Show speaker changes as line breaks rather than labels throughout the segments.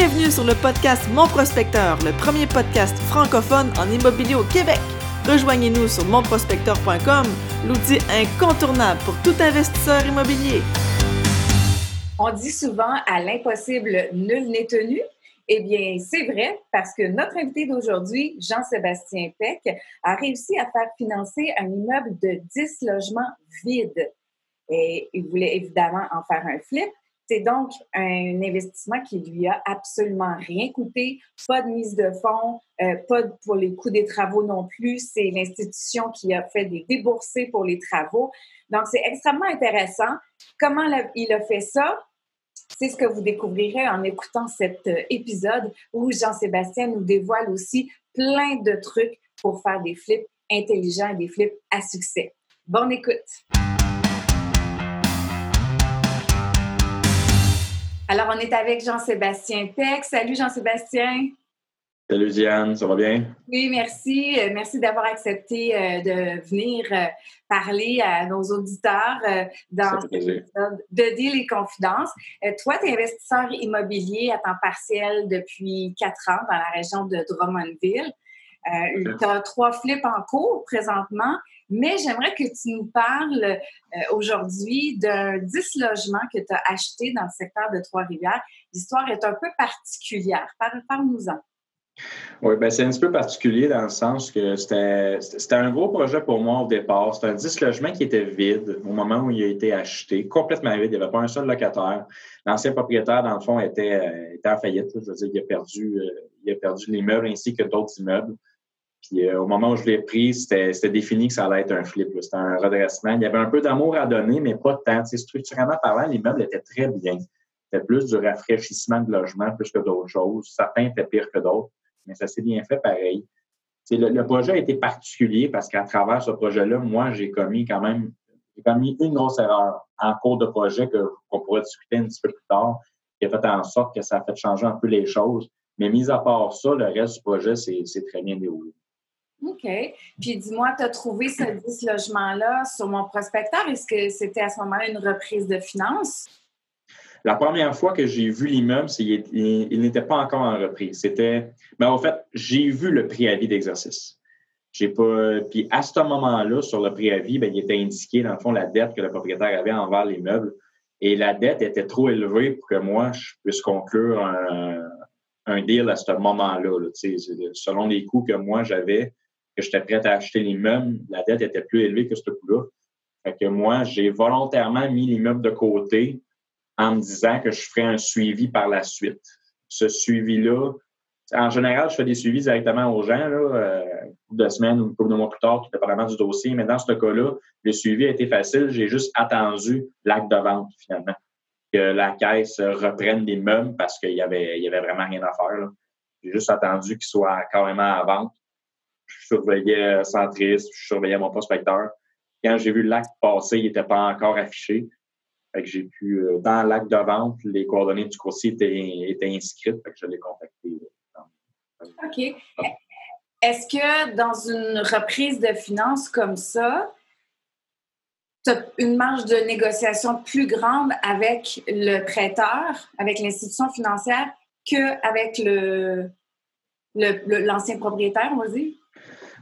Bienvenue sur le podcast Mon Prospecteur, le premier podcast francophone en immobilier au Québec. Rejoignez-nous sur monprospecteur.com, l'outil incontournable pour tout investisseur immobilier.
On dit souvent à l'impossible, nul n'est tenu. Eh bien, c'est vrai parce que notre invité d'aujourd'hui, Jean-Sébastien Peck, a réussi à faire financer un immeuble de 10 logements vides. Et il voulait évidemment en faire un flip. C'est donc un investissement qui lui a absolument rien coûté, pas de mise de fonds, euh, pas pour les coûts des travaux non plus. C'est l'institution qui a fait des déboursés pour les travaux. Donc, c'est extrêmement intéressant. Comment il a fait ça? C'est ce que vous découvrirez en écoutant cet euh, épisode où Jean-Sébastien nous dévoile aussi plein de trucs pour faire des flips intelligents et des flips à succès. Bonne écoute! Alors, on est avec Jean-Sébastien Peck. Salut Jean-Sébastien.
Salut Diane, ça va bien?
Oui, merci. Euh, merci d'avoir accepté euh, de venir euh, parler à nos auditeurs dans de Deal et Confidence. Toi, tu es investisseur immobilier à temps partiel depuis quatre ans dans la région de Drummondville. Tu as trois flips en cours présentement, mais j'aimerais que tu nous parles aujourd'hui d'un 10 logements que tu as acheté dans le secteur de Trois-Rivières. L'histoire est un peu particulière. Parle-nous-en.
Oui, ben c'est un petit peu particulier dans le sens que c'était un gros projet pour moi au départ. C'était un 10 logements qui était vide au moment où il a été acheté, complètement vide. Il n'y avait pas un seul locataire. L'ancien propriétaire, dans le fond, était, euh, était en faillite. Je veux dire, il a perdu, euh, il a perdu l'immeuble ainsi que d'autres immeubles. Puis euh, au moment où je l'ai pris, c'était défini que ça allait être un flip. C'était un redressement. Il y avait un peu d'amour à donner, mais pas de temps. structurellement parlant, l'immeuble était très bien. C'était plus du rafraîchissement de logement plus que d'autres choses. Certains étaient pires que d'autres mais ça s'est bien fait pareil. Le, le, projet a été particulier parce qu'à travers ce projet-là, moi, j'ai commis quand même j'ai commis une grosse erreur en cours de projet qu'on pourrait discuter un petit peu plus tard, qui a fait en sorte que ça a fait changer un peu les choses. Mais mis à part ça, le reste du projet, c'est très bien déroulé.
OK. Puis dis-moi, tu as trouvé ce 10 logement-là sur mon prospecteur? Est-ce que c'était à ce moment-là une reprise de finances?
La première fois que j'ai vu l'immeuble, il, il, n'était pas encore en reprise. C'était, mais ben, en fait, j'ai vu le préavis d'exercice. J'ai pas, puis à ce moment-là, sur le préavis, ben, il était indiqué dans le fond la dette que le propriétaire avait envers l'immeuble, et la dette était trop élevée pour que moi je puisse conclure un, deal à ce moment-là. selon les coûts que moi j'avais, que j'étais prêt à acheter l'immeuble, la dette était plus élevée que ce coût-là. Fait que moi, j'ai volontairement mis l'immeuble de côté en me disant que je ferais un suivi par la suite. Ce suivi-là, en général, je fais des suivis directement aux gens, euh, de semaines ou de mois plus tard, tout dépendamment du dossier. Mais dans ce cas-là, le suivi a été facile. J'ai juste attendu l'acte de vente, finalement. Que la caisse reprenne des meubles parce qu'il y avait, y avait vraiment rien à faire. J'ai juste attendu qu'il soit carrément à vente. Je surveillais Centris, je surveillais mon prospecteur. Quand j'ai vu l'acte passer, il n'était pas encore affiché. J'ai pu, euh, dans l'acte de vente, les coordonnées du coursier étaient, inscrites, je l'ai contacté.
Euh, OK. Est-ce que dans une reprise de finances comme ça, tu as une marge de négociation plus grande avec le prêteur, avec l'institution financière, qu'avec le, l'ancien propriétaire, on va dire?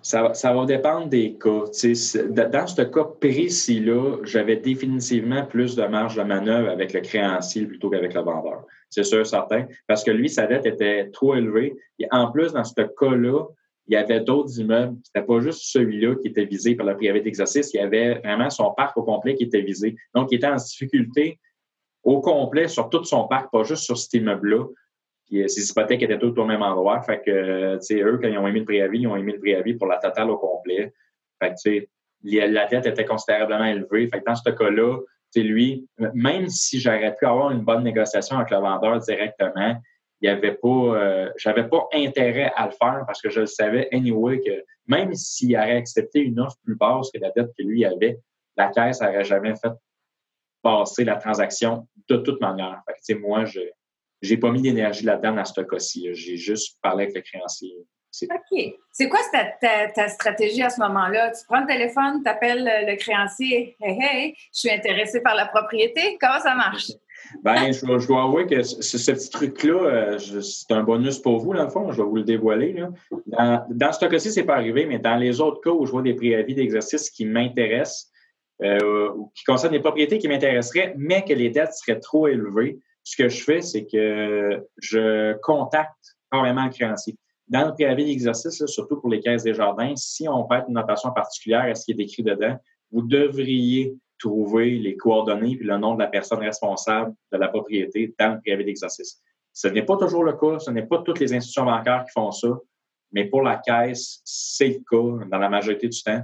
Ça, va dépendre des cas. dans ce cas précis-là, j'avais définitivement plus de marge de manœuvre avec le créancier plutôt qu'avec le vendeur. C'est sûr, certain. Parce que lui, sa dette était trop élevée. Et en plus, dans ce cas-là, il y avait d'autres immeubles. C'était pas juste celui-là qui était visé par le privé d'exercice. Il y avait vraiment son parc au complet qui était visé. Donc, il était en difficulté au complet sur tout son parc, pas juste sur cet immeuble-là. Puis euh, ces hypothèques étaient toutes au même endroit. Fait que, euh, tu sais, eux, quand ils ont émis le préavis, ils ont émis le préavis pour la totale au complet. Fait que, tu sais, la dette était considérablement élevée. Fait que dans ce cas-là, tu sais, lui, même si j'aurais pu avoir une bonne négociation avec le vendeur directement, il y avait pas, euh, j'avais pas intérêt à le faire parce que je le savais anyway que même s'il aurait accepté une offre plus basse que la dette que lui avait, la caisse n'aurait jamais fait passer la transaction de toute manière. Fait que, moi, je, j'ai pas mis d'énergie là-dedans dans ce cas-ci. J'ai juste parlé avec le créancier.
OK. C'est quoi ta, stratégie à ce moment-là? Tu prends le téléphone, tu appelles le créancier. Hey, hey, je suis intéressé par la propriété. Comment ça marche?
Ben, je, dois avouer que ce, petit truc-là, euh, c'est un bonus pour vous, dans le fond. Je vais vous le dévoiler. Dans, ce cas-ci, ce n'est pas arrivé, mais dans les autres cas où je vois des préavis d'exercice qui m'intéressent, euh, ou qui concernent des propriétés qui m'intéresseraient, mais que les dettes seraient trop élevées, ce que je fais, c'est que je contacte carrément le créancier. Dans le préavis d'exercice, surtout pour les caisses des jardins, si on fait une notation particulière à ce qui est écrit dedans, vous devriez trouver les coordonnées et le nom de la personne responsable de la propriété dans le préavis d'exercice. Ce n'est pas toujours le cas, ce n'est pas toutes les institutions bancaires qui font ça, mais pour la caisse, c'est le cas dans la majorité du temps.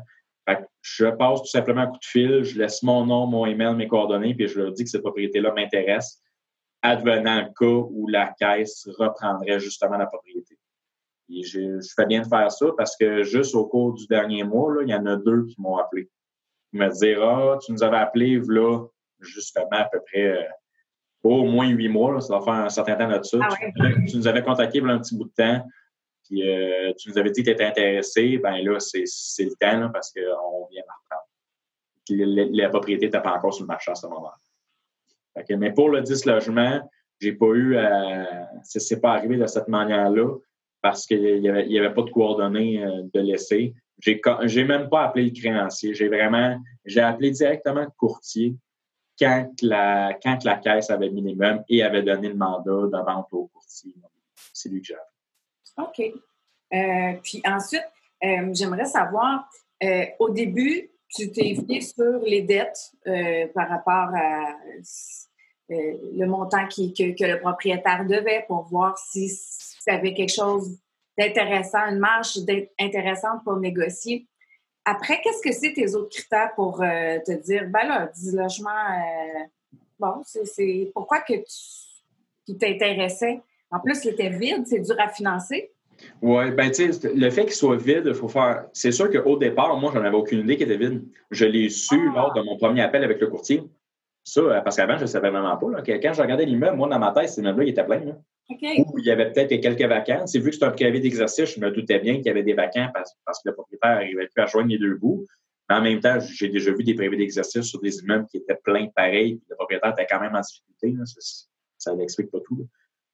je passe tout simplement un coup de fil, je laisse mon nom, mon email, mes coordonnées, puis je leur dis que cette propriété-là m'intéresse, advenant le cas où la caisse reprendrait justement la propriété. Et je, fais bien de faire ça parce que juste au cours du dernier mois, là, il y en a deux qui m'ont appelé me dire Ah, tu nous avais appelé là, justement, à peu près euh, au moins huit mois, ça va faire un certain temps là-dessus. Ah tu, nous avais contacté pour un petit bout de temps, puis euh, tu nous avais dit que tu étais intéressé. Ben là, c'est le temps parce qu'on vient de reprendre. la, propriété n'était pas encore sur le marché à ce moment-là. Mais pour le 10 logements, j'ai pas eu à. C'est pas arrivé de cette manière-là parce qu'il n'y avait, pas de coordonnées euh, de laisser. J'ai, même pas appelé le créancier. J'ai vraiment, j'ai appelé directement le courtier quand la, quand la caisse avait minimum et avait donné le mandat de vente au courtier. C'est lui que
appelé. OK. Euh, puis ensuite, euh, j'aimerais savoir, au début, tu t'es fié sur les dettes par rapport à le montant qui, que, que, le propriétaire devait pour voir si ça avait quelque chose d'intéressant, une marge intéressante pour négocier. Après, qu'est-ce que c'est tes autres critères pour euh, te dire, ben là, 10 logements, euh, bon, c'est pourquoi que tu t'intéressais? En plus, il était vide, c'est dur à financer.
Oui, ben tu sais, le fait qu'il soit vide, il faut faire. C'est sûr qu'au départ, moi, j'en avais aucune idée qu'il était vide. Je l'ai su ah! lors de mon premier appel avec le courtier. Ça, euh, parce qu'avant, je ne savais vraiment pas. Là, quand je regardais l'immeuble, moi, dans ma tête, cet immeuble-là, il était plein. Là. Ou il y avait peut-être quelques vacances. Vu que c'est un préavis d'exercice, je me doutais bien qu'il y avait des vacances parce, que le propriétaire n'arrivait plus à joindre les deux bouts. Mais en même temps, j'ai déjà vu des préavis d'exercice sur des immeubles qui étaient pleins pareil, puis le propriétaire était quand même en difficulté. Ça n'explique pas tout.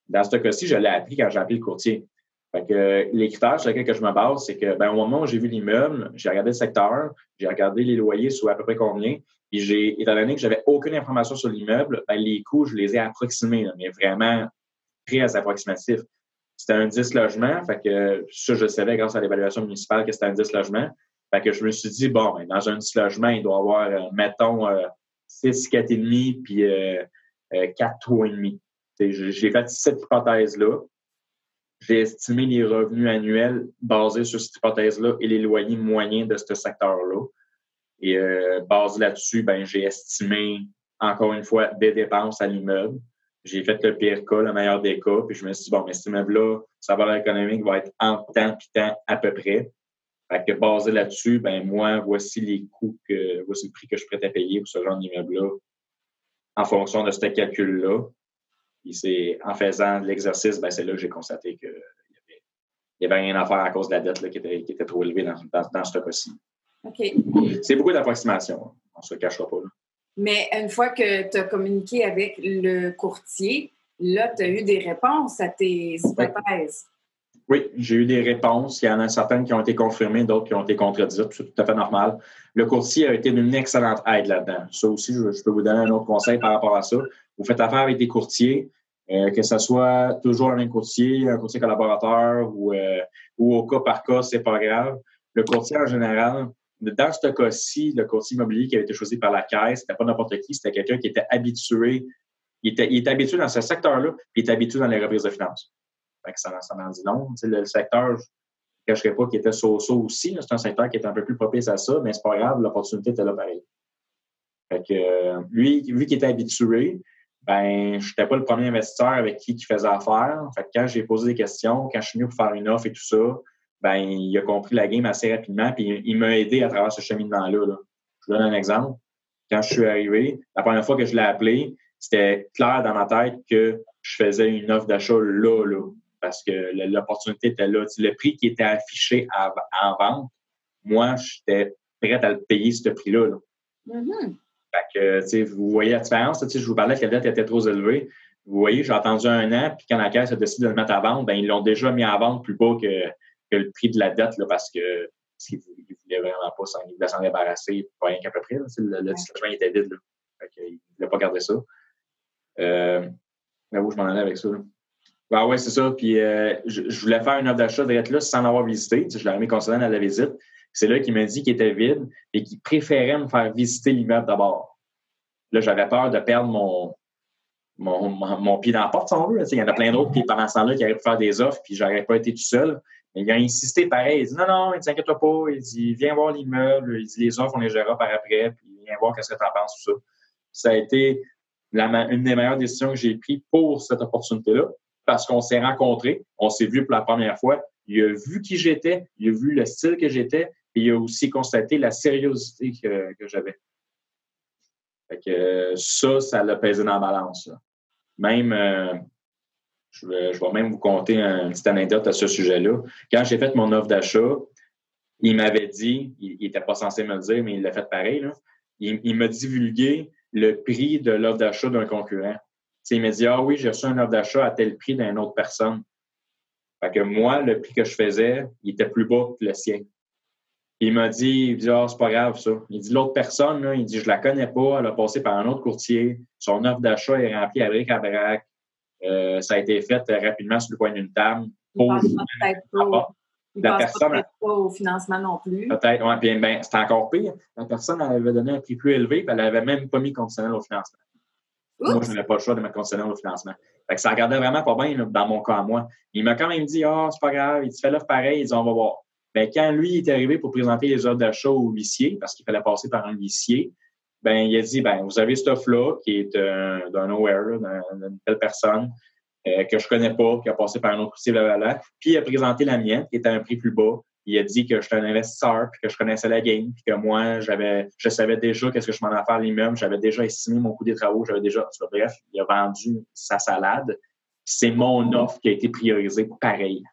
Dans ce cas-ci, je l'ai appris quand j'ai appelé le courtier. Fait que, les critères sur lesquels je me base, c'est que ben, au moment où j'ai vu l'immeuble, j'ai regardé le secteur, j'ai regardé les loyers sur à peu près combien, et j'ai, étant donné que j'avais aucune information sur l'immeuble, ben, les coûts, je les ai approximés, mais vraiment très approximatif. C'était un 10 logements, fait que ça, je savais grâce à l'évaluation municipale que c'était un 10 logements. Fait que je me suis dit, bon, ben, dans un 10 logements, il doit y avoir, euh, mettons, 6, 4,5 puis euh, 4, euh, 3,5. J'ai fait cette hypothèse-là. J'ai estimé les revenus annuels basés sur cette hypothèse-là et les loyers moyens de ce secteur-là. Et euh, basé là-dessus, ben, j'ai estimé, encore une fois, des dépenses à l'immeuble. J'ai fait le pire cas, le meilleur des cas, puis je me suis dit, bon, mais cet immeuble-là, sa valeur économique va être en temps puis temps à peu près. Fait que basé là-dessus, ben moi, voici les coûts que, voici le prix que je suis prêt à payer pour ce genre d'immeuble-là en fonction de ce calcul-là. Puis c'est en faisant l'exercice, ben c'est là que j'ai constaté qu'il n'y avait, rien à faire à cause de la dette là, qui, était, qui, était, trop élevée dans, dans, ce cas-ci.
OK.
C'est beaucoup d'approximation. On ne se cachera pas. Là.
Mais une fois que tu as communiqué avec le courtier, là, tu as eu des réponses à tes hypothèses.
Oui, j'ai eu des réponses. Il y en a certaines qui ont été confirmées, d'autres qui ont été contredites. C'est tout à fait normal. Le courtier a été d'une excellente aide là-dedans. Ça aussi, je, peux vous donner un autre conseil par rapport à ça. Vous faites affaire avec des courtiers, euh, que ce soit toujours un même courtier, un courtier collaborateur ou, euh, ou au cas par cas, c'est pas grave. Le courtier, en général, dans ce cas-ci, le courtier immobilier qui avait été choisi par la caisse, c'était pas n'importe qui, c'était quelqu'un qui était habitué, il était, habitué dans ce secteur-là, il était habitué dans les reprises de finances. ça, ça en dit long. le, secteur, je ne cacherai pas qu'il était so-so aussi. C'est un secteur qui est un peu plus propice à ça, mais c'est pas grave, l'opportunité était là pareil. Fait que, euh, lui, vu qu'il était habitué, ben, je n'étais pas le premier investisseur avec qui il faisait affaire. Fait que quand j'ai posé des questions, quand je suis venu pour faire une offre et tout ça, ben, il a compris la game assez rapidement, puis il m'a aidé à travers ce cheminement-là. Là. Je vous donne un exemple. Quand je suis arrivé, la première fois que je l'ai appelé, c'était clair dans ma tête que je faisais une offre d'achat là, là, parce que l'opportunité était là. le prix qui était affiché en vente, moi, j'étais prêt à le payer, ce prix-là.
Mm-hmm.
Fait que, vous voyez la différence. Je vous parlais que la dette était trop élevée. Vous voyez, j'ai attendu un an, puis quand la caisse a décidé de le mettre à vendre, ben, ils l'ont déjà mis à vendre plus bas que, que le prix de la dette là, parce que parce qu'ils ne voulaient vraiment pas s'en débarrasser, pas rien qu'à peu près. Là, le, le était vide. Là. Fait il ne voulait pas garder ça. Euh, où je m'en allais avec ça? Là. Ben ouais, c'est ça. Puis euh, je, voulais faire une offre d'achat direct là sans l'avoir visité. je l'ai remis concernant à la visite. C'est là qu'il m'a dit qu'il était vide et qu'il préférait me faire visiter l'immeuble d'abord. Là, j'avais peur de perdre mon, mon, pied dans la porte, si on veut. Il y en a plein d'autres qui, pendant ce temps-là, qui arrivent faire des offres, puis j'aurais pas été tout seul. Il a insisté pareil. Il dit non, non, il t'inquiète pas. Il dit viens voir l'immeuble. Il dit les offres, on les gérera par après, puis viens voir qu'est-ce que tu en penses tout ça. Ça a été une des meilleures décisions que j'ai prises pour cette opportunité-là parce qu'on s'est rencontrés, on s'est vu pour la première fois. Il a vu qui j'étais, il a vu le style que j'étais, et il a aussi constaté la sériosité que, j'avais. Fait que ça, ça l'a pesé dans la balance. Même, euh, je, vais, même vous conter une petite anecdote à ce sujet-là. Quand j'ai fait mon offre d'achat, il m'avait dit, il n'était pas censé me le dire, mais il l'a fait pareil, il, il m'a divulgué le prix de l'offre d'achat d'un concurrent il m'a dit Ah oui, j'ai reçu un offre d'achat à tel prix d'une autre personne. Fait que moi, le prix que je faisais, il était plus bas que le sien. Il m'a dit, il dit, ah, c'est pas grave, ça. Il dit, l'autre personne, là, il dit, je la connais pas, elle a passé par un autre courtier, son offre d'achat est remplie à bric à brac. Euh, ça a été fait rapidement sur le coin d'une table.
Pour la personne. Peut-être pas au financement non plus.
Peut-être, oui. Puis, ben, c'était encore pire. La personne, elle avait donné un prix plus élevé, puis elle n'avait même pas mis conditionnel au financement. Moi, je n'avais pas le choix de mettre conditionnel au financement. Fait que ça regardait vraiment pas bien dans mon cas à moi. Il m'a quand même dit Ah, oh, c'est pas grave, il te fait l'offre pareil, il dit On va voir. Ben, quand lui est arrivé pour présenter les offres d'achat au huissier, parce qu'il fallait passer par un huissier, ben, il a dit ben, Vous avez cette offre-là, qui est d'un nowhere, d'une telle personne, euh, que je connais pas, qui a passé par un autre huissier, blablabla. Puis il a présenté la mienne, qui était à un prix plus bas il a dit que j'étais un investisseur, puis que je connaissais la game, puis que moi, j'avais, je savais déjà qu'est-ce que je m'en allais faire à l'immeuble, j'avais déjà estimé mon coût des travaux, j'avais déjà, bref, il a vendu sa salade. C'est mon offre qui a été priorisée pareil.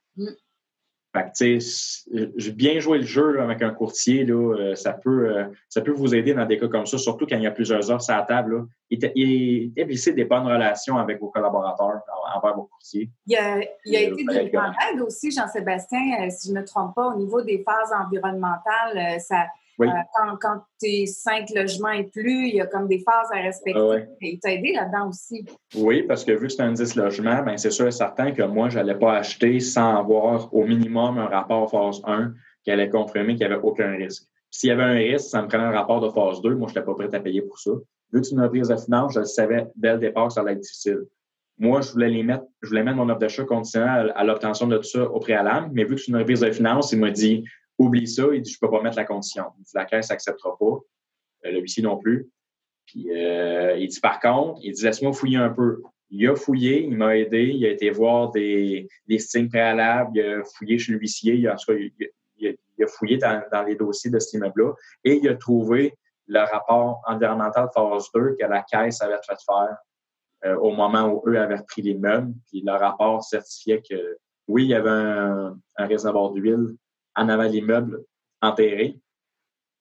Fait tu sais, j'ai bien joué le jeu avec un courtier, là, euh, ça, peut, euh, ça peut vous aider dans des cas comme ça, surtout quand il y a plusieurs offres à la table. Là. Établissez des bonnes relations avec vos collaborateurs envers vos courtiers.
Il a, il a été de grande aussi, Jean-Sébastien, euh, si je ne me trompe pas, au niveau des phases environnementales, ça, quand, tu es cinq logements et plus, il y a comme des phases à respecter. Ah il t'a aidé là-dedans aussi.
Oui, parce que vu que c'est un 10 logements, ben c'est sûr et certain que moi, je n'allais pas acheter sans avoir au minimum un rapport phase 1 qui allait confirmer qu'il n'y avait aucun risque. S'il y avait un risque, ça me prenait un rapport de phase 2. Moi, je n'étais pas prêt à payer pour ça. Vu que c'est une prise de finance, je savais dès le départ que ça allait être difficile. Moi, je voulais les mettre, je voulais mettre mon offre d'achat conditionnel à, l'obtention de tout ça au préalable, mais vu que c'est une reprise de finance, il m'a dit oublie ça, il dit, je peux pas mettre la condition. Il dit, la caisse n'acceptera pas, euh, le huissier non plus. Puis euh, il dit, par contre, il dit, laisse-moi fouiller un peu. Il a fouillé, il m'a aidé, il a été voir des, des signes préalables, il a fouillé chez l'huissier, il, a, il, a, fouillé dans, les dossiers de cet immeuble-là et il a trouvé le rapport environnemental phase 2 que la caisse avait fait faire euh, au moment où eux avaient repris l'immeuble. Puis le rapport certifiait que oui, il y avait un réservoir d'huile en avant l'immeuble enterré.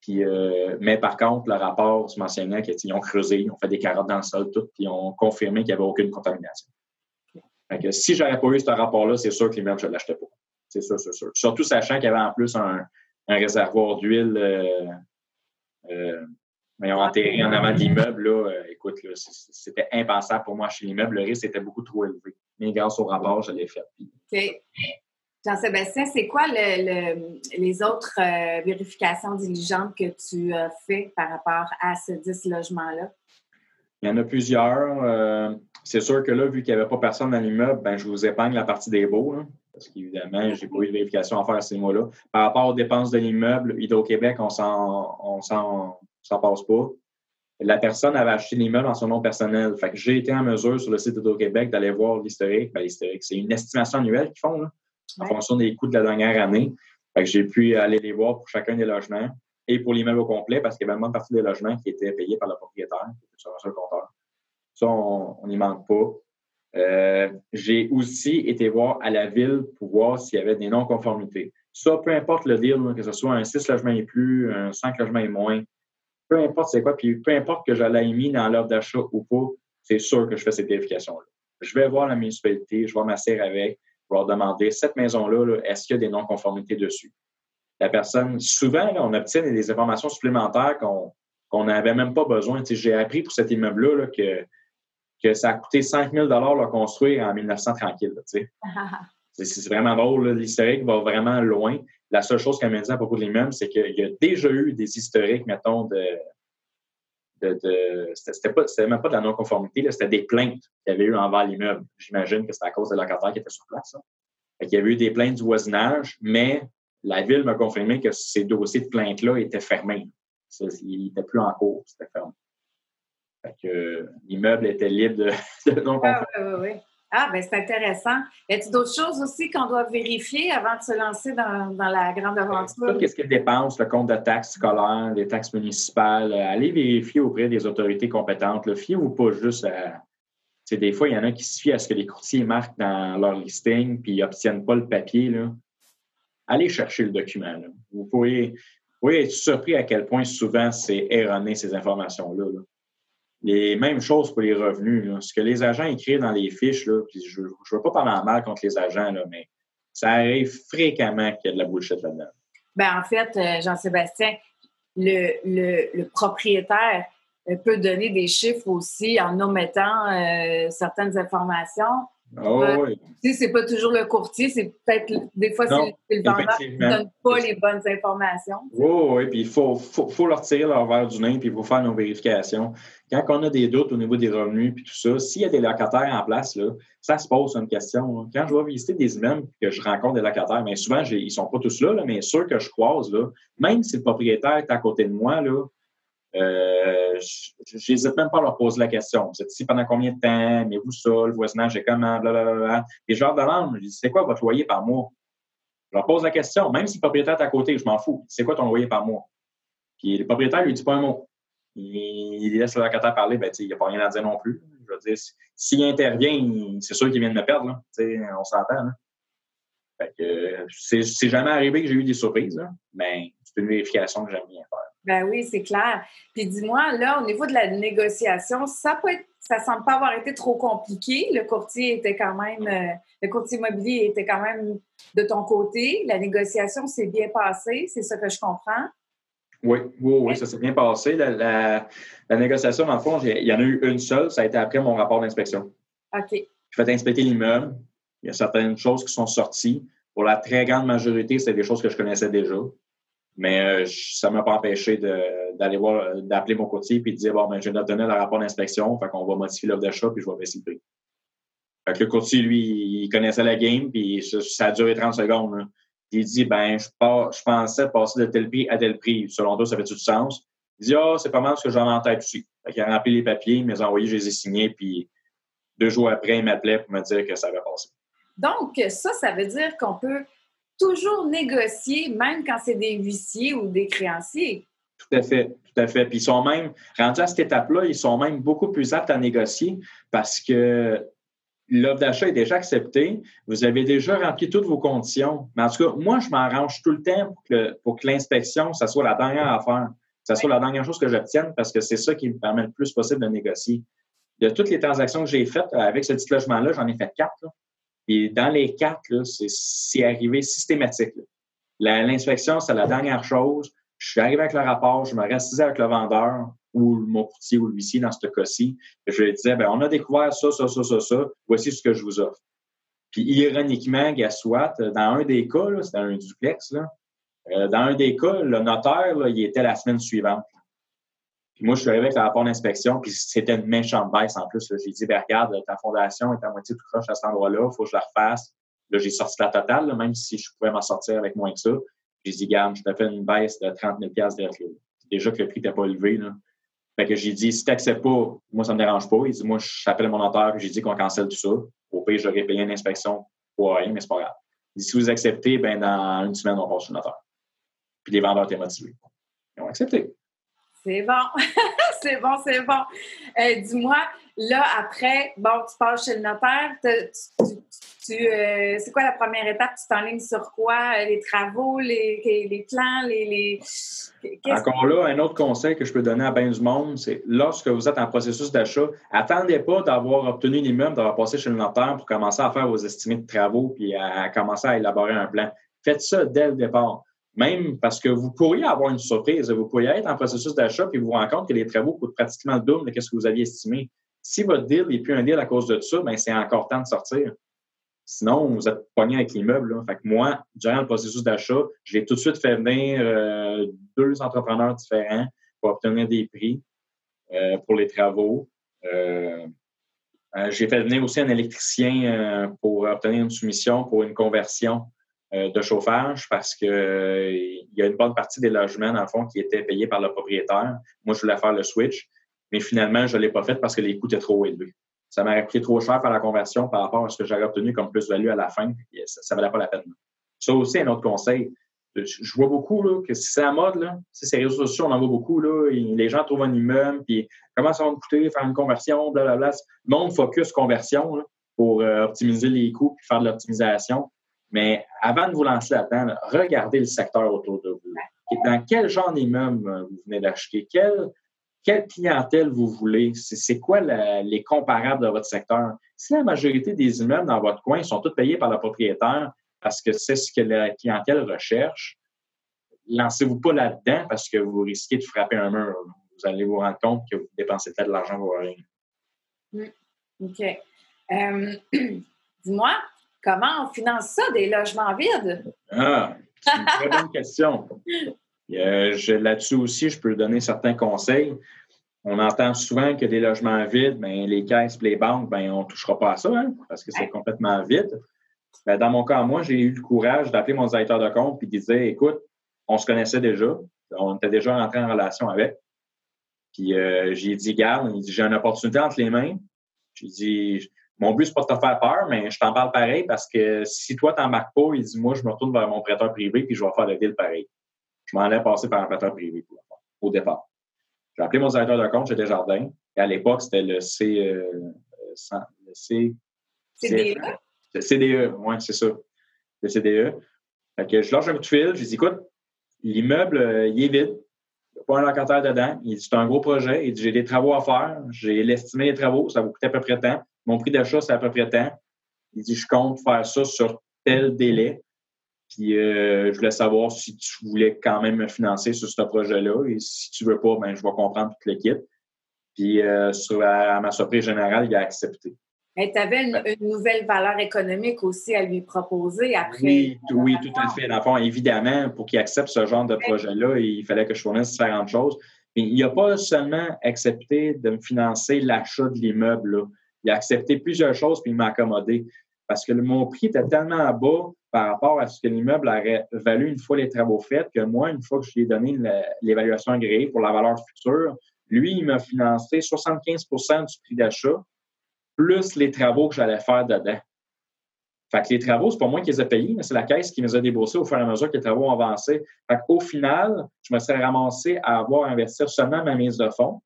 Puis, euh, mais par contre, le rapport se mentionnait qu'ils ont creusé, ils ont fait des carottes dans le sol, tout, puis ils ont confirmé qu'il n'y avait aucune contamination. Fait que si pas eu ce rapport-là, c'est sûr que l'immeuble, je ne l'achetais pas. C'est sûr, c'est sûr. Surtout sachant qu'il y avait en plus un, réservoir d'huile euh, euh, mais enterré en avant de l'immeuble, là, écoute, c'était impensable pour moi chez l'immeuble. Le risque était beaucoup trop élevé. Mais grâce au rapport, je l'ai fait.
Jean-Sébastien, c'est quoi les autres euh, vérifications diligentes que tu as fait par rapport à ce 10 logements-là?
Il y en a plusieurs. Euh, c'est sûr que là, vu qu'il n'y avait pas personne dans l'immeuble, ben, je vous épargne la partie des baux, parce qu'évidemment, je n'ai pas eu de vérification à faire à ces mots-là. Par rapport aux dépenses de l'immeuble, Hydro-Québec, on ne s'en passe pas. La personne avait acheté l'immeuble en son nom personnel. J'ai été en mesure sur le site d'Hydro-Québec d'aller voir l'historique. Ben, l'historique, c'est une estimation annuelle qu'ils font. En fonction des coûts de la dernière année. j'ai pu aller les voir pour chacun des logements et pour l'immeuble au complet parce qu'il y avait une bonne partie des logements qui étaient payés par le propriétaire, sur un seul compteur. Ça, on n'y manque pas. Euh, j'ai aussi été voir à la ville pour voir s'il y avait des non-conformités. Ça, peu importe le deal, que ce soit un 6 logements et plus, un 5 logements et moins, peu importe c'est quoi, puis peu importe que je l'ai mis dans l'ordre d'achat ou pas, c'est sûr que je fais cette vérification-là. Je vais voir la municipalité, je vais m'asseoir avec, leur demander cette maison-là, est-ce qu'il y a des non-conformités dessus? La personne, souvent, on obtient des informations supplémentaires qu'on n'avait même pas besoin. J'ai appris pour cet immeuble-là que, que ça a coûté 5 000 le construire en 1900 tranquille. c'est vraiment drôle. L'historique va vraiment loin. La seule chose qu'elle m'a dit à propos de l'immeuble, c'est qu'il y a déjà eu des historiques, mettons, de. De, de c'était même pas de la non-conformité, c'était des plaintes qu'il y avait eu envers l'immeuble. J'imagine que c'était à cause des locataires qui étaient sur place. Il y avait eu des plaintes du voisinage, mais la ville m'a confirmé que ces dossiers de plainte-là étaient fermés. Ils n'étaient plus en cours, c'était fermé. que l'immeuble était libre de, de non-conformité.
Ah, oui, oui, oui. Ah, bien, c'est intéressant. Y a-t-il d'autres choses aussi qu'on doit vérifier avant de se lancer dans, la grande aventure?
Qu'est-ce qu'elle dépense, le compte de taxes scolaires, les taxes municipales? Euh, allez vérifier auprès des autorités compétentes. Fiez-vous pas juste à. des fois, il y en a qui se fient à ce que les courtiers marquent dans leur listing puis ils n'obtiennent pas le papier. Là. Allez chercher le document. Vous, pouvez, être surpris à quel point souvent c'est erroné, ces informations-là. là les mêmes choses pour les revenus. Ce que les agents écrivent dans les fiches, là, puis je ne veux pas parler en mal contre les agents, mais ça arrive fréquemment qu'il y a de la bullshit là-dedans.
Ben, en fait, euh, Jean-Sébastien, le, le, propriétaire euh, peut donner des chiffres aussi en omettant euh, certaines informations.
Oh, oui.
c'est pas toujours le courtier, c'est peut-être des fois c'est le vendeur qui ne donne pas les bonnes informations.
Oui, oui, puis il faut, faut, faut, leur tirer leur verre du nez puis il faut faire nos vérifications. Quand on a des doutes au niveau des revenus puis tout ça, s'il y a des locataires en place, là, ça se pose une question. Quand je vais visiter des immeubles que je rencontre des locataires, mais souvent, ils ne sont pas tous là, là, mais ceux que je croise, là, même si le propriétaire est à côté de moi, là, euh, J'hésite même pas à leur poser la question. Vous êtes ici pendant combien de temps? Mais vous ça? Le voisinage est comment? Blablabla. Et je leur demande, je dis, c'est quoi votre loyer par mois? Je leur pose la question, même si le propriétaire est à côté, je m'en fous. C'est quoi ton loyer par mois? Puis le propriétaire lui dit pas un mot. Il, laisse le locataire parler, ben, il n'y a pas rien à dire non plus. Je veux dire, s'il intervient, c'est sûr qu'il vient de me perdre. Là. On s'entend. c'est jamais arrivé que j'ai eu des surprises, mais c'est une vérification que j'aime bien faire.
Ben oui, c'est clair. Puis dis-moi, là, au niveau de la négociation, ça peut être, ça semble pas avoir été trop compliqué. Le courtier était quand même, euh, le courtier immobilier était quand même de ton côté. La négociation s'est bien passée, c'est ça que je comprends.
Oui, oui, oui, ça s'est bien passé. La, négociation, dans le fond, il y en a eu une seule. Ça a été après mon rapport d'inspection.
OK.
J'ai fait inspecter l'immeuble. Il y a certaines choses qui sont sorties. Pour la très grande majorité, c'est des choses que je connaissais déjà. Mais euh, ça ne m'a pas empêché d'aller voir, d'appeler mon courtier et de dire bon, ben, je viens donner le rapport d'inspection, fait qu'on va modifier l'offre d'achat puis je vais baisser le prix. Fait que le courtier, lui, il connaissait la game, puis ça, a duré 30 secondes. Il dit ben, je, pensais passer de tel prix à tel prix. Selon toi, ça fait tout du sens? Il dit Ah, c'est pas mal ce que j'avais en tête aussi. Fait a rempli les papiers, il m'a envoyé, je les ai signés, puis deux jours après, il m'appelait pour me dire que ça avait passé.
Donc, ça, ça veut dire qu'on peut toujours négocier, même quand c'est des huissiers ou des créanciers.
Tout à fait, tout à fait. Puis ils sont même, rendus à cette étape-là, ils sont même beaucoup plus aptes à négocier parce que l'offre d'achat est déjà acceptée. Vous avez déjà rempli toutes vos conditions. Mais en tout cas, moi, je m'arrange tout le temps pour que, l'inspection, ça soit la dernière affaire, que ça soit la dernière chose que j'obtienne parce que c'est ça qui me permet le plus possible de négocier. De toutes les transactions que j'ai faites avec ce petit logement-là, j'en ai fait quatre. Et dans les quatre, c'est arrivé systématique. L'inspection, c'est la dernière chose. Je suis arrivé avec le rapport, je me restais avec le vendeur ou mon courtier ou l'huissier dans ce cas-ci. Je lui disais, ben, on a découvert ça, ça, ça, ça, ça. Voici ce que je vous offre. Puis ironiquement, soit, dans un des cas, c'était un duplex, là, euh, dans un des cas, le notaire, là, il était la semaine suivante. Moi, je suis arrivé avec le rapport d'inspection, puis c'était une méchante baisse en plus. J'ai dit, ben, regarde, ta fondation est à moitié tout croche à cet endroit-là, il faut que je la refasse. Là, j'ai sorti la totale, même si je pouvais m'en sortir avec moins que ça. J'ai dit, garde, je te fais une baisse de 30 000 de Déjà que le prix n'était pas élevé. Là. Fait que j'ai dit, si tu n'acceptes pas, moi, ça ne me dérange pas. Il dit, moi, j'appelle mon notaire, j'ai dit qu'on cancelle tout ça. Au pire, j'aurais payé une inspection pour rien, mais c'est pas grave. Il dit, si vous acceptez, ben, dans une semaine, on passe sur le notaire. Puis les vendeurs étaient motivés. Ils ont accepté.
C'est bon. c'est bon, c'est bon. Euh, dis-moi, là, après, bon, tu passes chez le notaire, euh, c'est quoi la première étape? Tu t'enlignes sur quoi? Les travaux, les, plans, les...
Encore là, un autre conseil que je peux donner à bien du monde, c'est lorsque vous êtes en processus d'achat, attendez pas d'avoir obtenu l'immeuble, d'avoir passé chez le notaire pour commencer à faire vos estimés de travaux puis à commencer à élaborer un plan. Faites ça dès le départ. Même parce que vous pourriez avoir une surprise. Vous pourriez être en processus d'achat puis vous vous rendez compte que les travaux coûtent pratiquement le double de ce que vous aviez estimé. Si votre deal n'est plus un deal à cause de ça, ben c'est encore temps de sortir. Sinon, vous êtes pogné avec l'immeuble. Fait que moi, durant le processus d'achat, j'ai tout de suite fait venir euh, deux entrepreneurs différents pour obtenir des prix euh, pour les travaux. Euh, j'ai fait venir aussi un électricien pour obtenir une soumission pour une conversion de chauffage parce qu'il euh, y a une bonne partie des logements, dans le fond, qui étaient payés par le propriétaire. Moi, je voulais faire le switch, mais finalement, je ne l'ai pas fait parce que les coûts étaient trop élevés. Ça m'aurait coûté trop cher faire la conversion par rapport à ce que j'avais obtenu comme plus-value à la fin. ça ne valait pas la peine. Ça aussi, un autre conseil. Je vois beaucoup là, que si c'est la mode, là, si les réseaux sociaux, on en voit beaucoup. Là, les gens trouvent un immeuble, puis comment ça va me coûter faire une conversion, blablabla. Le monde focus conversion pour euh, optimiser les coûts puis faire de l'optimisation. Mais avant de vous lancer là-dedans, regardez le secteur autour de vous. Dans quel genre d'immeuble euh, vous venez d'acheter? Quelle, clientèle vous voulez? C'est quoi les comparables de votre secteur? Si la majorité des immeubles dans votre coin sont tous payés par le propriétaire parce que c'est ce que la clientèle recherche, lancez-vous pas là-dedans parce que vous risquez de frapper un mur. Vous allez vous rendre compte que vous dépensez peut-être de l'argent pour rien.
Hmm. OK. Euh, dis-moi, Comment on finance ça, des logements vides?
Ah, c'est une très bonne question. Euh, là-dessus aussi, je peux donner certains conseils. On entend souvent que des logements vides, ben, les caisses et les banques, ben, on ne touchera pas à ça hein, parce que c'est complètement vide. Ben, dans mon cas, moi, j'ai eu le courage d'appeler mon directeur de compte et de dire Écoute, on se connaissait déjà, on était déjà rentré en relation avec. Puis euh, j'ai dit Garde, j'ai une opportunité entre les mains. J'ai dit mon but, c'est pas de te faire peur, mais je t'en parle pareil parce que si toi, t'embarques pas, il dit, moi, je me retourne vers mon prêteur privé puis je vais faire le deal pareil. Je m'en allais passer par un prêteur privé au départ. J'ai appelé mon directeur de compte chez Desjardins. Et à l'époque, c'était le C, euh, le C,
CDE.
Le CDE, oui, c'est ça. Le CDE. Fait que je lâche un coup de fil. Je dis, écoute, l'immeuble, euh, il est vide. Il n'y a pas un locataire dedans. Il dit, c'est un gros projet. Il dit, j'ai des travaux à faire. J'ai l'estimé des travaux. Ça va coûter à peu près tant. Mon prix d'achat, c'est à peu près tant. Il dit, je compte faire ça sur tel délai. Puis euh, je voulais savoir si tu voulais quand même me financer sur ce projet-là. Et si tu veux pas, ben, je vais comprendre toute l'équipe. Puis euh, sur, à, ma surprise générale, il a accepté.
tu avais une, nouvelle valeur économique aussi à lui proposer après.
Oui, oui tout à fait. Dans évidemment, pour qu'il accepte ce genre de projet-là, il fallait que je fournisse différentes choses. Mais il n'a pas seulement accepté de me financer l'achat de l'immeuble il a accepté plusieurs choses puis il m'a accommodé. Parce que mon prix était tellement bas par rapport à ce que l'immeuble aurait valu une fois les travaux faits que moi, une fois que je lui ai donné l'évaluation agréée pour la valeur future, lui, il m'a financé 75% du prix d'achat plus les travaux que j'allais faire dedans. Fait que les travaux, c'est pas moi qui les ai payés, mais c'est la caisse qui les a déboursés au fur et à mesure que les travaux ont avancé. Fait qu'au final, je me serais ramassé à avoir investi seulement ma mise de fonds.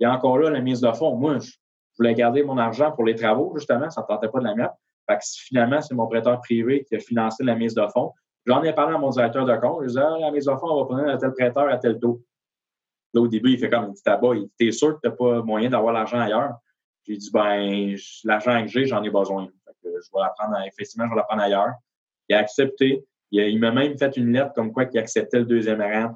Et encore là, la mise de fonds, moi, je voulais garder mon argent pour les travaux, justement, ça ne tentait pas de la mettre. Fait que finalement, c'est mon prêteur privé qui a financé la mise de fonds. J'en ai parlé à mon directeur de compte. Je disais, ah, la mise de fonds, on va prendre à tel prêteur à tel taux. Là, au début, il fait comme, il dit, tabac, t'es sûr que tu n'as pas moyen d'avoir l'argent ailleurs? J'ai dit, ben, l'argent que j'ai, j'en ai besoin. Fait que je vais la prendre, effectivement, je vais la prendre ailleurs. Il a accepté. Il, m'a même fait une lettre comme quoi qu'il acceptait le deuxième rang.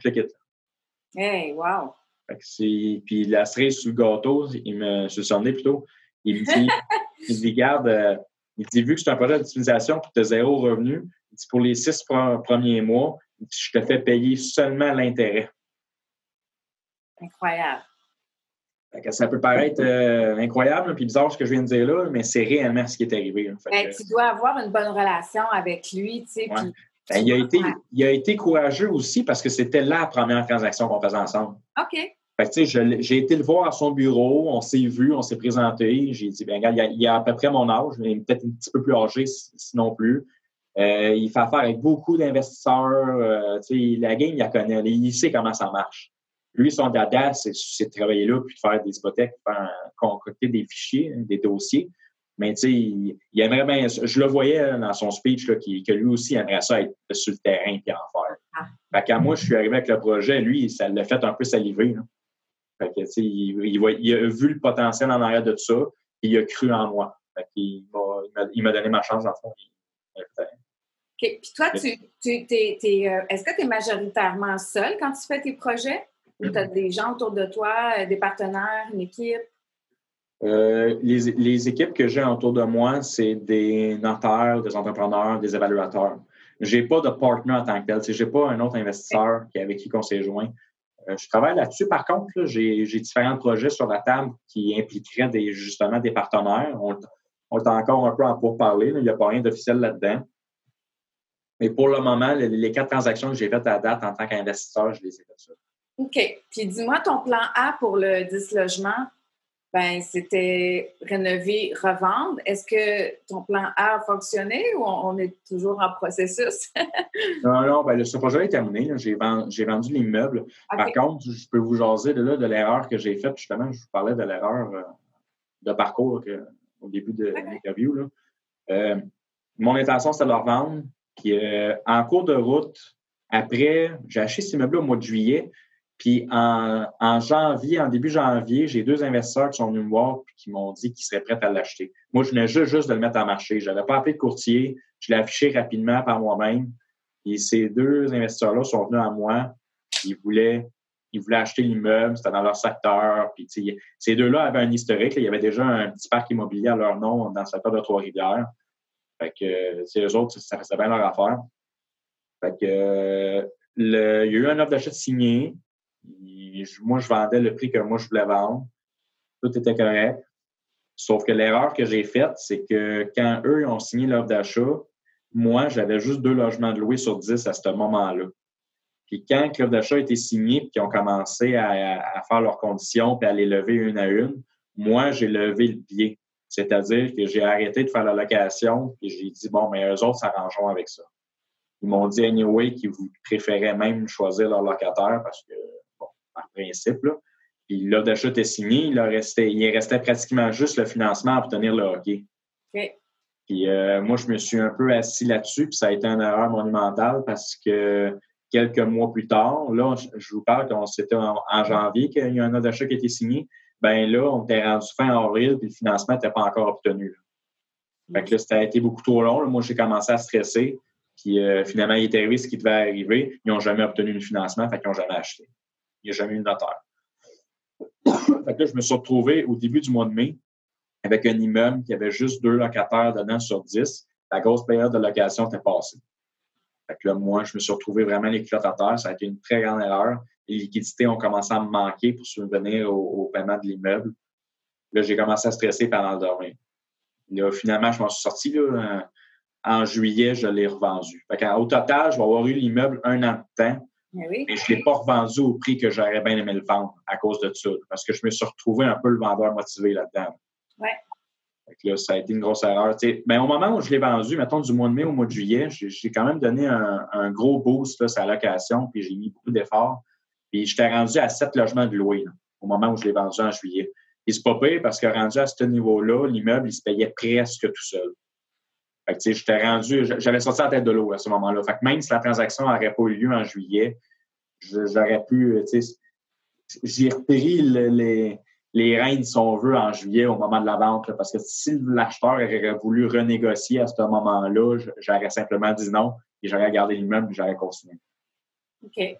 Hey, wow!
Puis la cerise sur le gâteau, il me, le plutôt, il me dit, il dit, garde, euh, il dit, vu que c'est un projet d'utilisation qui tu zéro revenu, il dit, pour les six premiers mois, je te fais payer seulement l'intérêt.
Incroyable.
ça peut paraître euh, incroyable puis bizarre ce que je viens de dire là, mais c'est réellement ce qui est arrivé.
Ben, tu dois avoir une bonne relation avec lui, tu sais.
Ben, il, a été, il a été courageux aussi parce que c'était la première transaction qu'on faisait ensemble.
OK.
j'ai été le voir à son bureau, on s'est vu, on s'est présenté. J'ai dit, ben, regarde, il, a, a à peu près mon âge, mais peut-être un petit peu plus âgé, sinon plus. Euh, il fait affaire avec beaucoup d'investisseurs. Euh, la game, il la connaît. Il sait comment ça marche. Lui, son dada, c'est de travailler là, puis de faire des hypothèques, faire, concocter des fichiers, hein, des dossiers. Mais tu sais, il, aimerait bien. Je le voyais dans son speech là, que lui aussi aimerait ça être sur le terrain et en faire. Ah. Fait qu'à moi, je suis arrivé avec le projet, lui, ça l'a fait un peu saliver. Fait que, tu sais, il, il, a vu le potentiel en arrière de tout ça, et il a cru en moi. Fait il m'a donné ma chance, en fond.
OK. Puis toi, tu, tu euh, est-ce que tu es majoritairement seul quand tu fais tes projets? Ou tu as des gens autour de toi, euh, des partenaires, une équipe?
Euh, les, équipes que j'ai autour de moi, c'est des notaires, des entrepreneurs, des évaluateurs. Je n'ai pas de partner en tant que tel. Je n'ai pas un autre investisseur avec qui on s'est joint. Euh, je travaille là-dessus. Par contre, j'ai différents projets sur la table qui impliqueraient justement des partenaires. On, est encore un peu en pourparler. Il n'y a pas rien d'officiel là-dedans. Mais pour le moment, les, quatre transactions que j'ai faites à date en tant qu'investisseur, je les ai faites.
OK. Puis dis-moi ton plan A pour le 10 logements ben, c'était rénover, revendre. Est-ce que ton plan A a fonctionné ou on, est toujours en processus?
non, non, ben, ce projet est terminé. J'ai vendu, l'immeuble. Par contre, je peux vous jaser de, là, de l'erreur que j'ai faite. Justement, je vous parlais de l'erreur euh, de parcours au début de l'interview. Euh, mon intention, c'était de le revendre. Puis, euh, en cours de route, après, j'ai acheté cet immeuble au mois de juillet. Puis en, janvier, en début janvier, j'ai deux investisseurs qui sont venus me voir et qui m'ont dit qu'ils seraient prêts à l'acheter. Moi, je venais juste, juste de le mettre en marché. Je n'avais pas appelé de courtier. Je l'ai affiché rapidement par moi-même. Et ces deux investisseurs-là sont venus à moi. Ils voulaient, ils voulaient acheter l'immeuble. C'était dans leur secteur. Puis, ces deux-là avaient un historique. Il y avait déjà un petit parc immobilier à leur nom dans le secteur de Trois-Rivières. Fait que, eux autres, ça faisait bien leur affaire. Fait que, le, il y a eu un offre d'achat signé moi, je vendais le prix que moi, je voulais vendre. Tout était correct. Sauf que l'erreur que j'ai faite, c'est que quand eux ont signé l'offre d'achat, moi, j'avais juste deux logements de louer sur dix à ce moment-là. Puis quand l'offre d'achat a été signée et qu'ils ont commencé à, faire leurs conditions puis à les lever une à une, moi, j'ai levé le pied. C'est-à-dire que j'ai arrêté de faire la location et j'ai dit, bon, mais eux autres s'arrangeront avec ça. Ils m'ont dit, anyway, qu'ils préféraient même choisir leur locataire parce que par principe. Là. Puis l'offre d'achat était signée, il, restait, il restait pratiquement juste le financement pour tenir le hockey. Puis euh, moi, je me suis un peu assis là-dessus, puis ça a été une erreur monumentale parce que quelques mois plus tard, là, je vous parle qu'on c'était en, janvier qu'il y a un offre d'achat qui a été signé. Ben là, on était rendu fin avril, puis le financement n'était pas encore obtenu. Fait que là, ça a été beaucoup trop long. Moi, j'ai commencé à stresser. Puis euh, finalement, il est arrivé ce qui devait arriver. Ils n'ont jamais obtenu le financement, fait qu'ils n'ont jamais acheté n'y a jamais eu de notaire. que je me suis retrouvé au début du mois de mai avec un immeuble qui avait juste deux locataires dedans sur dix. La grosse période de location était passée. Fait que là, moi, je me suis retrouvé vraiment les à. Ça a été une très grande erreur. Les liquidités ont commencé à me manquer pour subvenir au, paiement de l'immeuble. Là, j'ai commencé à stresser pendant le dormir. Là, finalement, je m'en suis sorti. Là, en, juillet, je l'ai revendu. Au total, je vais avoir eu l'immeuble un an de temps
mais,
je ne l'ai pas revendu au prix que j'aurais bien aimé le vendre à cause de ça. Parce que je me suis retrouvé un peu le vendeur motivé là-dedans.
Ouais.
là, ça a été une grosse erreur. Mais au moment où je l'ai vendu, mettons du mois de mai au mois de juillet, j'ai quand même donné un, gros boost là, sur la location, puis j'ai mis beaucoup d'efforts. Puis j'étais rendu à sept logements de louer au moment où je l'ai vendu en juillet. Et c'est pas pire parce que rendu à ce niveau-là, l'immeuble, il se payait presque tout seul. J'étais rendu, j'avais sorti la tête de l'eau à ce moment-là. Fait que même si la transaction n'aurait pas eu lieu en juillet, j'aurais pu, tu sais, j'ai repris les, les règnes, si on veut, en juillet au moment de la vente. parce que si l'acheteur aurait voulu renégocier à ce moment-là, j'aurais simplement dit non et j'aurais gardé l'immeuble et j'aurais continué.
OK.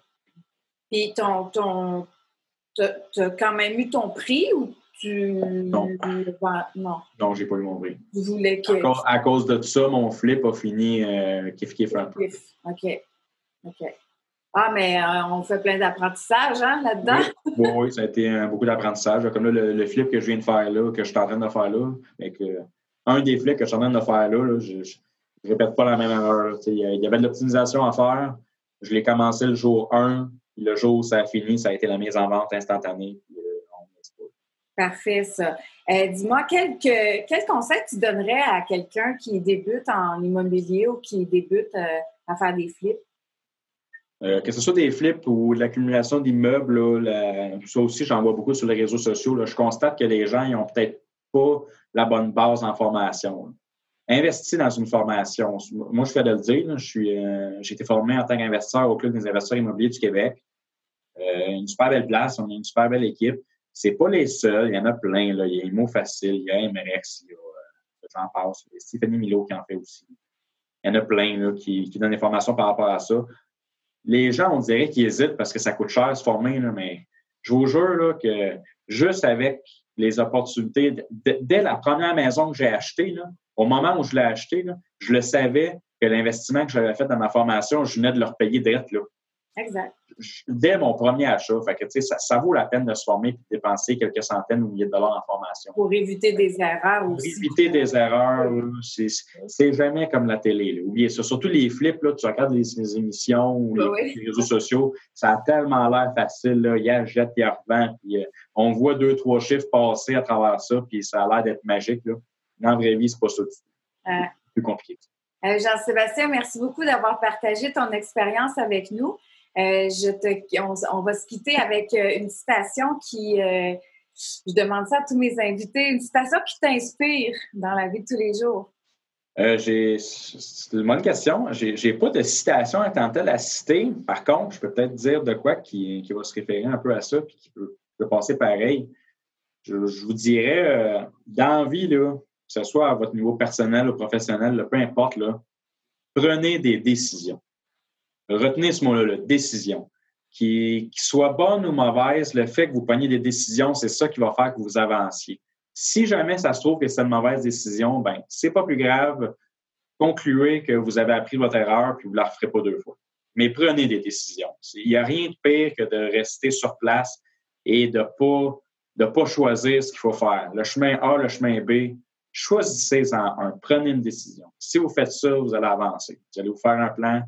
Puis ton, ton, as quand même eu ton prix ou non. non.
Non, j'ai pas eu mon prix.
Vous voulez que.
À cause, de ça, mon flip a fini euh, kiff kiff un peu.
OK. OK. Ah, mais euh, on fait plein d'apprentissage hein, là-dedans?
Oui. oui, ça a été beaucoup d'apprentissage. Comme là, le, flip que je viens de faire là, que je suis en train de faire là, mais que, un des flips que je suis en train de faire là, je, ne répète pas la même erreur. Il y avait de l'optimisation à faire. Je l'ai commencé le jour 1, le jour où ça a fini, ça a été la mise en vente instantanée.
Parfait, ça. Euh, dis-moi, quel, conseil tu donnerais à quelqu'un qui débute en immobilier ou qui débute euh, à faire des flips?
Euh, que ce soit des flips ou de l'accumulation d'immeubles, ça aussi, j'en vois beaucoup sur les réseaux sociaux. Je constate que les gens n'ont peut-être pas la bonne base en formation. Investis dans une formation. Moi, je fais de le dire. J'ai été formé en tant qu'investisseur au Club des investisseurs immobiliers du Québec. Une super belle place, on a une super belle équipe. C'est pas les seuls, il y en a plein. Il y a Imo Facile, il y a MRX, il y a, j'en passe, il y a Stéphanie Milo qui en fait aussi. Il y en a plein qui, donnent des formations par rapport à ça les gens, on dirait qu'ils hésitent parce que ça coûte cher se former, mais je vous jure que juste avec les opportunités, dès la première maison que j'ai achetée, au moment où je l'ai achetée, je le savais que l'investissement que j'avais fait dans ma formation, je venais de leur payer direct. Là.
Exact.
Dès mon premier achat. Fait que, ça, ça vaut la peine de se former et de dépenser quelques centaines ou milliers de dollars en formation.
Pour éviter des erreurs aussi.
Pour éviter des erreurs, c'est jamais comme la télé. Là. Oubliez ça. Surtout les flips, là, tu regardes les, émissions ou les, réseaux sociaux, ça a tellement l'air facile. Là. Il y a jette, il y a revend. Puis, euh, on voit deux, trois chiffres passer à travers ça, puis ça a l'air d'être magique. Là. Dans la vraie vie, c'est pas ça. C'est plus compliqué.
Euh, Jean-Sébastien, merci beaucoup d'avoir partagé ton expérience avec nous. Euh, on, va se quitter avec euh, une citation qui, euh, je demande ça à tous mes invités, une citation qui t'inspire dans la vie de tous les jours.
c'est une bonne question. J'ai, pas de citation en tant à citer. Par contre, je peux peut-être dire de quoi qui, va se référer un peu à ça puis qui peut, passer pareil. Je, vous dirais, d'envie, là, que ce soit à votre niveau personnel ou professionnel, peu importe, là, prenez des décisions retenez ce mot-là, décision. Qui, soit bonne ou mauvaise, le fait que vous preniez des décisions, c'est ça qui va faire que vous avanciez. Si jamais ça se trouve que c'est une mauvaise décision, ben c'est pas plus grave. Concluez que vous avez appris votre erreur puis vous la referez pas deux fois. Mais prenez des décisions. Il n'y a rien de pire que de rester sur place et de pas de pas choisir ce qu'il faut faire. Le chemin A, le chemin B, choisissez en un. Prenez une décision. Si vous faites ça, vous allez avancer. Vous allez vous faire un plan,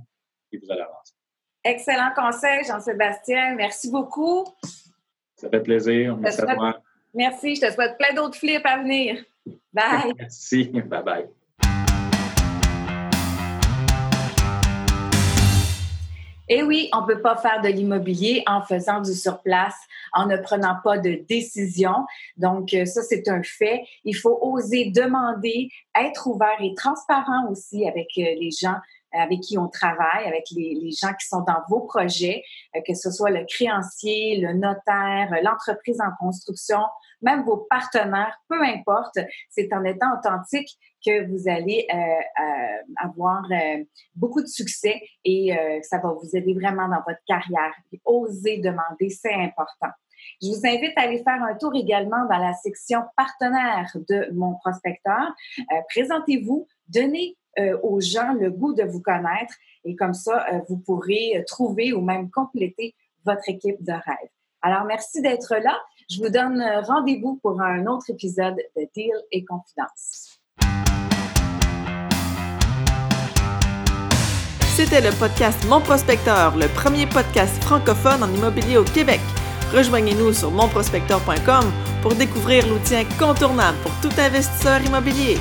et vous allez avancer.
Excellent conseil, Jean-Sébastien. Merci beaucoup.
Ça fait plaisir. Merci à toi.
Merci. Je te souhaite plein d'autres flips à venir. Bye.
Merci. Bye bye.
Et eh oui, on ne peut pas faire de l'immobilier en faisant du surplace, en ne prenant pas de décision. Donc, euh, ça, c'est un fait. Il faut oser demander, être ouvert et transparent aussi avec euh, les gens avec qui on travaille, avec les, gens qui sont dans vos projets, euh, que ce soit le créancier, le notaire, l'entreprise en construction, même vos partenaires, peu importe, c'est en étant authentique que vous allez euh, euh, avoir beaucoup de succès et ça va vous aider vraiment dans votre carrière. osez demander, c'est important. Je vous invite à aller faire un tour également dans la section partenaire de mon prospecteur. Présentez-vous, donnez euh, aux gens le goût de vous connaître et comme ça, euh, vous pourrez trouver ou même compléter votre équipe de rêve. Alors, merci d'être là. Je vous donne rendez-vous pour un autre épisode de Deal et Confidence.
C'était le podcast Mon Prospecteur, le premier podcast francophone en immobilier au Québec. Rejoignez-nous sur monprospecteur.com pour découvrir l'outil incontournable pour tout investisseur immobilier.